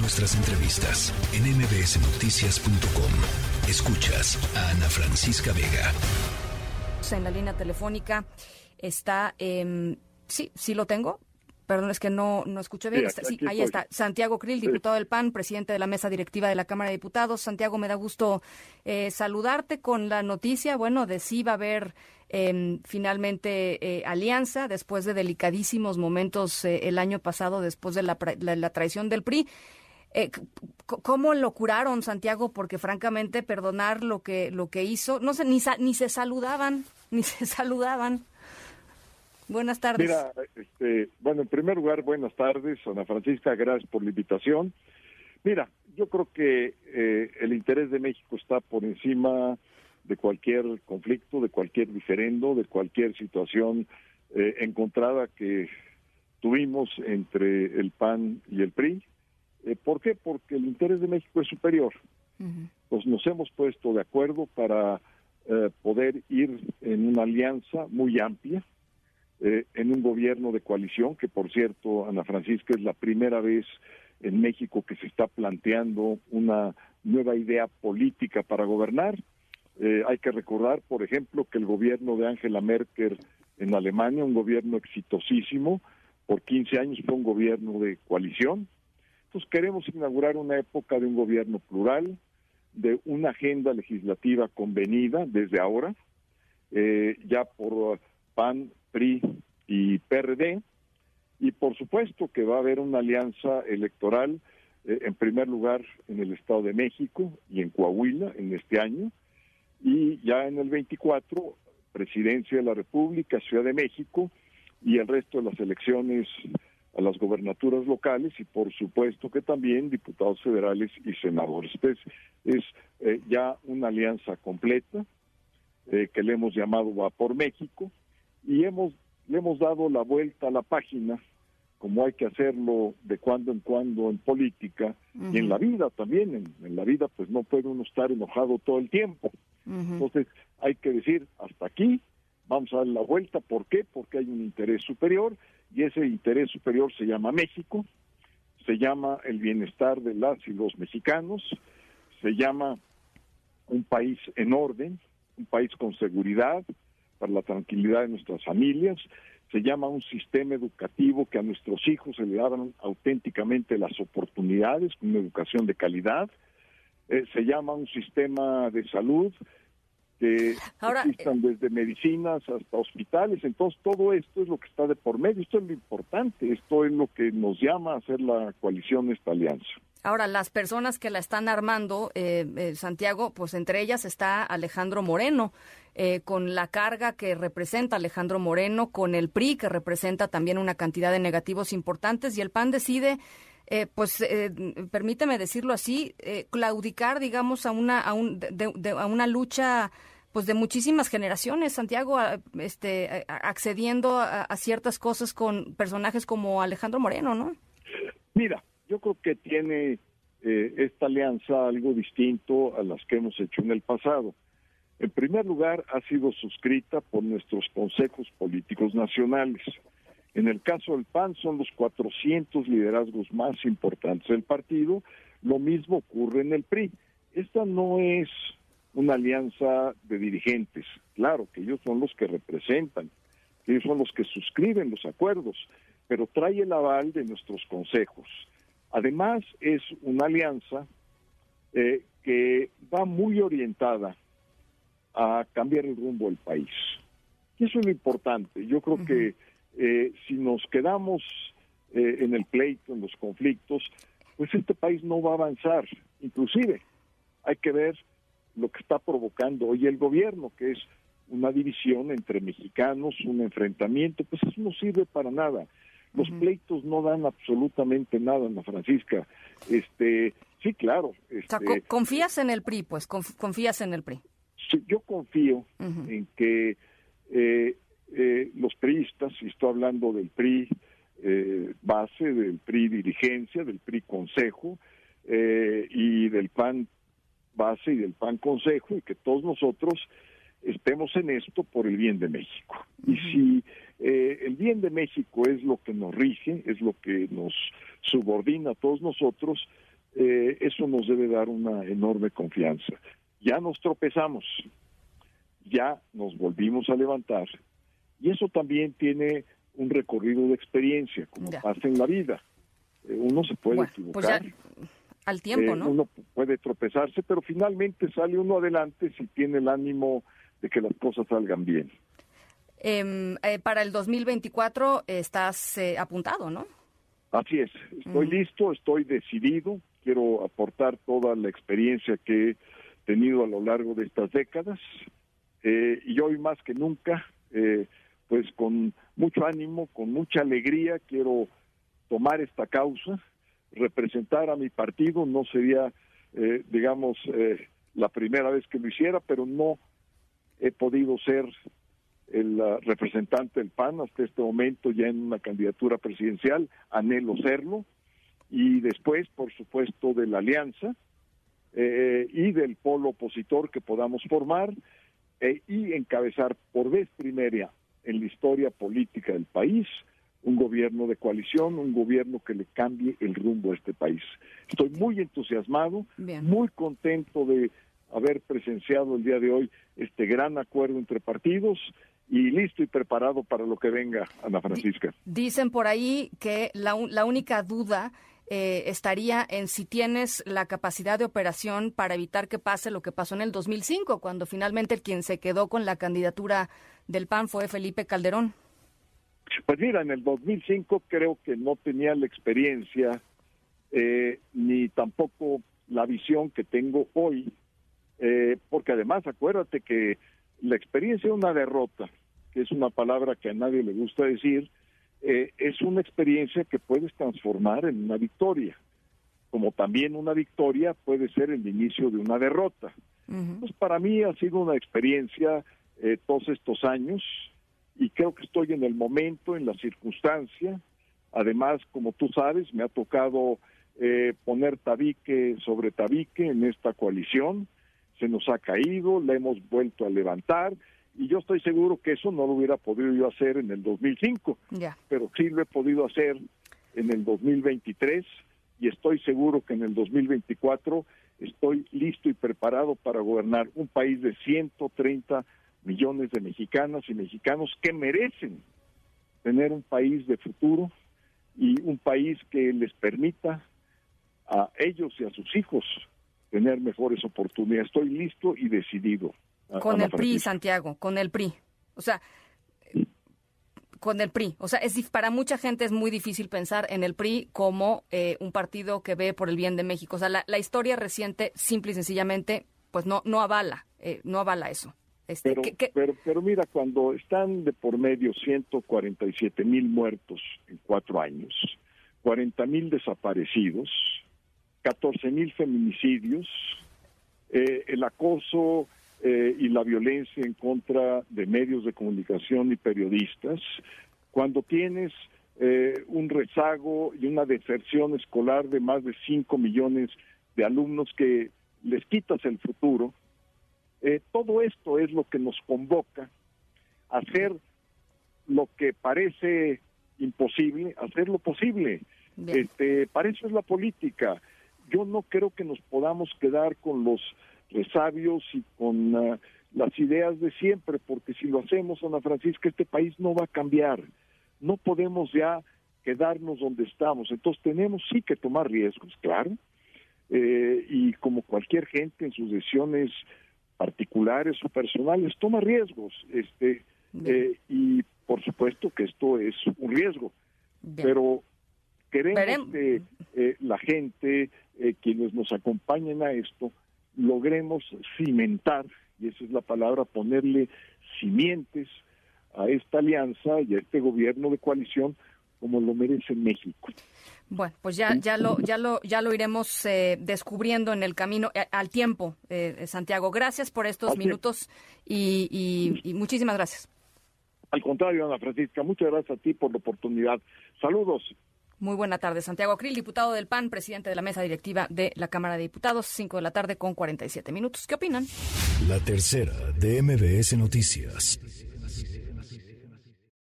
Nuestras entrevistas en mbsnoticias.com. Escuchas a Ana Francisca Vega. En la línea telefónica está, eh, sí, sí lo tengo. Perdón, es que no, no escuché bien. Sí, ahí está. Santiago Krill, diputado del PAN, presidente de la mesa directiva de la Cámara de Diputados. Santiago, me da gusto eh, saludarte con la noticia, bueno, de si va a haber eh, finalmente eh, alianza después de delicadísimos momentos eh, el año pasado, después de la, la, la traición del PRI. Eh, ¿Cómo lo curaron, Santiago? Porque francamente, perdonar lo que, lo que hizo, no sé, ni, ni se saludaban, ni se saludaban. Buenas tardes. Mira, este, bueno, en primer lugar, buenas tardes, Ana Francisca, gracias por la invitación. Mira, yo creo que eh, el interés de México está por encima de cualquier conflicto, de cualquier diferendo, de cualquier situación eh, encontrada que tuvimos entre el PAN y el PRI. Eh, ¿Por qué? Porque el interés de México es superior. Uh -huh. Pues nos hemos puesto de acuerdo para eh, poder ir en una alianza muy amplia, eh, en un gobierno de coalición, que por cierto, Ana Francisca, es la primera vez en México que se está planteando una nueva idea política para gobernar. Eh, hay que recordar, por ejemplo, que el gobierno de Angela Merkel en Alemania, un gobierno exitosísimo, por 15 años fue un gobierno de coalición. Entonces queremos inaugurar una época de un gobierno plural, de una agenda legislativa convenida desde ahora, eh, ya por PAN, PRI y PRD, y por supuesto que va a haber una alianza electoral, eh, en primer lugar en el Estado de México y en Coahuila en este año, y ya en el 24, Presidencia de la República, Ciudad de México, y el resto de las elecciones a las gobernaturas locales y por supuesto que también diputados federales y senadores. Entonces, es eh, ya una alianza completa eh, que le hemos llamado Va por México y hemos le hemos dado la vuelta a la página como hay que hacerlo de cuando en cuando en política uh -huh. y en la vida también. En, en, la vida pues no puede uno estar enojado todo el tiempo. Uh -huh. Entonces hay que decir hasta aquí, vamos a dar la vuelta. ¿Por qué? Porque hay un interés superior y ese interés superior se llama México, se llama el bienestar de las y los mexicanos, se llama un país en orden, un país con seguridad para la tranquilidad de nuestras familias, se llama un sistema educativo que a nuestros hijos se le daban auténticamente las oportunidades, una educación de calidad, eh, se llama un sistema de salud que Ahora, existan desde medicinas hasta hospitales, entonces todo esto es lo que está de por medio, esto es lo importante, esto es lo que nos llama a hacer la coalición, esta alianza. Ahora, las personas que la están armando, eh, eh, Santiago, pues entre ellas está Alejandro Moreno, eh, con la carga que representa Alejandro Moreno, con el PRI, que representa también una cantidad de negativos importantes, y el PAN decide eh, pues eh, permíteme decirlo así, eh, claudicar, digamos, a una, a, un, de, de, a una lucha pues de muchísimas generaciones, Santiago, a, este, accediendo a, a, ciertas cosas con personajes como Alejandro Moreno, ¿no? Mira, yo creo que tiene esta alianza algo distinto a las que hemos hecho en el pasado. En primer lugar, ha sido suscrita por nuestros consejos políticos nacionales. En el caso del PAN son los 400 liderazgos más importantes del partido. Lo mismo ocurre en el PRI. Esta no es una alianza de dirigentes. Claro que ellos son los que representan, ellos son los que suscriben los acuerdos, pero trae el aval de nuestros consejos. Además, es una alianza eh, que va muy orientada a cambiar el rumbo del país. Y eso es lo importante. Yo creo que eh, si nos quedamos eh, en el pleito, en los conflictos, pues este país no va a avanzar. Inclusive hay que ver lo que está provocando hoy el gobierno, que es una división entre mexicanos, un enfrentamiento, pues eso no sirve para nada. Los uh -huh. pleitos no dan absolutamente nada, Ana Francisca. Este, sí, claro. Este, o sea, confías en el PRI, pues, confías en el PRI. Sí, yo confío uh -huh. en que eh, hablando del PRI eh, base, del PRI dirigencia, del PRI consejo eh, y del PAN base y del PAN consejo, y que todos nosotros estemos en esto por el bien de México. Y si eh, el bien de México es lo que nos rige, es lo que nos subordina a todos nosotros, eh, eso nos debe dar una enorme confianza. Ya nos tropezamos, ya nos volvimos a levantar, y eso también tiene un recorrido de experiencia, como pasa en la vida. Eh, uno se puede pues equivocar. al tiempo, ¿no? Uno puede tropezarse, pero finalmente sale uno adelante si tiene el ánimo de que las cosas salgan bien. Em, eh, para el 2024 estás eh, apuntado, ¿no? Así es, estoy listo, estoy decidido, quiero aportar toda la experiencia que he tenido a lo largo de estas décadas eh, y hoy más que nunca, pues con mucho ánimo, con mucha alegría, quiero tomar esta causa, representar a mi partido, no sería, digamos, la primera vez que lo hiciera, pero no he podido ser el uh, representante del PAN hasta este momento ya en una candidatura presidencial, anhelo serlo, y después, por supuesto, de la alianza eh, y del polo opositor que podamos formar eh, y encabezar por vez primera en la historia política del país un gobierno de coalición, un gobierno que le cambie el rumbo a este país. Estoy muy entusiasmado, muy contento de haber presenciado el día de hoy este gran acuerdo entre partidos y listo y preparado para lo que venga, Ana Francisca. Dicen por ahí que la, la única duda eh, estaría en si tienes la capacidad de operación para evitar que pase lo que pasó en el 2005, cuando finalmente quien se quedó con la candidatura del PAN fue Felipe Calderón. Pues mira, en el 2005 creo que no tenía la experiencia eh, ni tampoco la visión que tengo hoy eh, porque además acuérdate que la experiencia de una derrota, que es una palabra que a nadie le gusta decir, eh, es una experiencia que puedes transformar en una victoria, como también una victoria puede ser el inicio de una derrota. Pues para mí ha sido una experiencia eh, todos estos años y creo que estoy en el momento, en la circunstancia. Además, como tú sabes, me ha tocado poner tabique sobre tabique en esta coalición se nos ha caído, la hemos vuelto a levantar y yo estoy seguro que eso no lo hubiera podido yo hacer en el 2005, pero sí lo he podido hacer en el 2023 y estoy seguro que en el 2024 estoy listo y preparado para gobernar un país de 130 millones de mexicanas y mexicanos que merecen tener un país de futuro y un país que les permita a ellos y a sus hijos tener mejores oportunidades. Estoy listo y decidido. Con el PRI, Santiago, con el PRI. O sea, con el PRI. O sea, es para mucha gente es muy difícil pensar en el PRI como eh, un partido que ve por el bien de México. O sea, la, historia reciente, simple y sencillamente, pues no no avala, eh, no avala eso. Este, pero, pero, pero mira, cuando están de por medio 147 mil muertos en cuatro años, 40 mil desaparecidos, 14 mil feminicidios, eh, el acoso eh, y la violencia en contra de medios de comunicación y periodistas, cuando tienes eh, un rezago y una deserción escolar de más de 5 millones de alumnos que les quitas el futuro, todo esto es lo que nos convoca a hacer lo que parece imposible, hacer lo posible. Este, para eso es la política. Yo no creo que nos podamos quedar con los resabios y con ah, las ideas de siempre, porque si lo hacemos, Ana Francisca, este país no va a cambiar. No podemos ya quedarnos donde estamos. Entonces tenemos sí que tomar riesgos, claro, eh, y como cualquier gente en sus decisiones particulares o personales toma riesgos, este, eh, y por supuesto que esto es un riesgo, pero queremos que eh, la gente eh, quienes nos acompañen a esto, logremos cimentar, y esa es la palabra, ponerle simientes a esta alianza y a este gobierno de coalición como lo merece México. Bueno, pues ya, ya lo, ya lo, ya lo iremos eh, descubriendo en el camino, eh, al tiempo, Santiago. Gracias por estos minutos y, y muchísimas gracias. Al contrario, Ana Francisca, muchas gracias a ti por la oportunidad. Saludos. Muy buena tarde. Santiago Krill, diputado del PAN, presidente de la mesa directiva de la Cámara de Diputados, 5 de la tarde con 47 minutos. ¿Qué opinan? La tercera de MBS Noticias.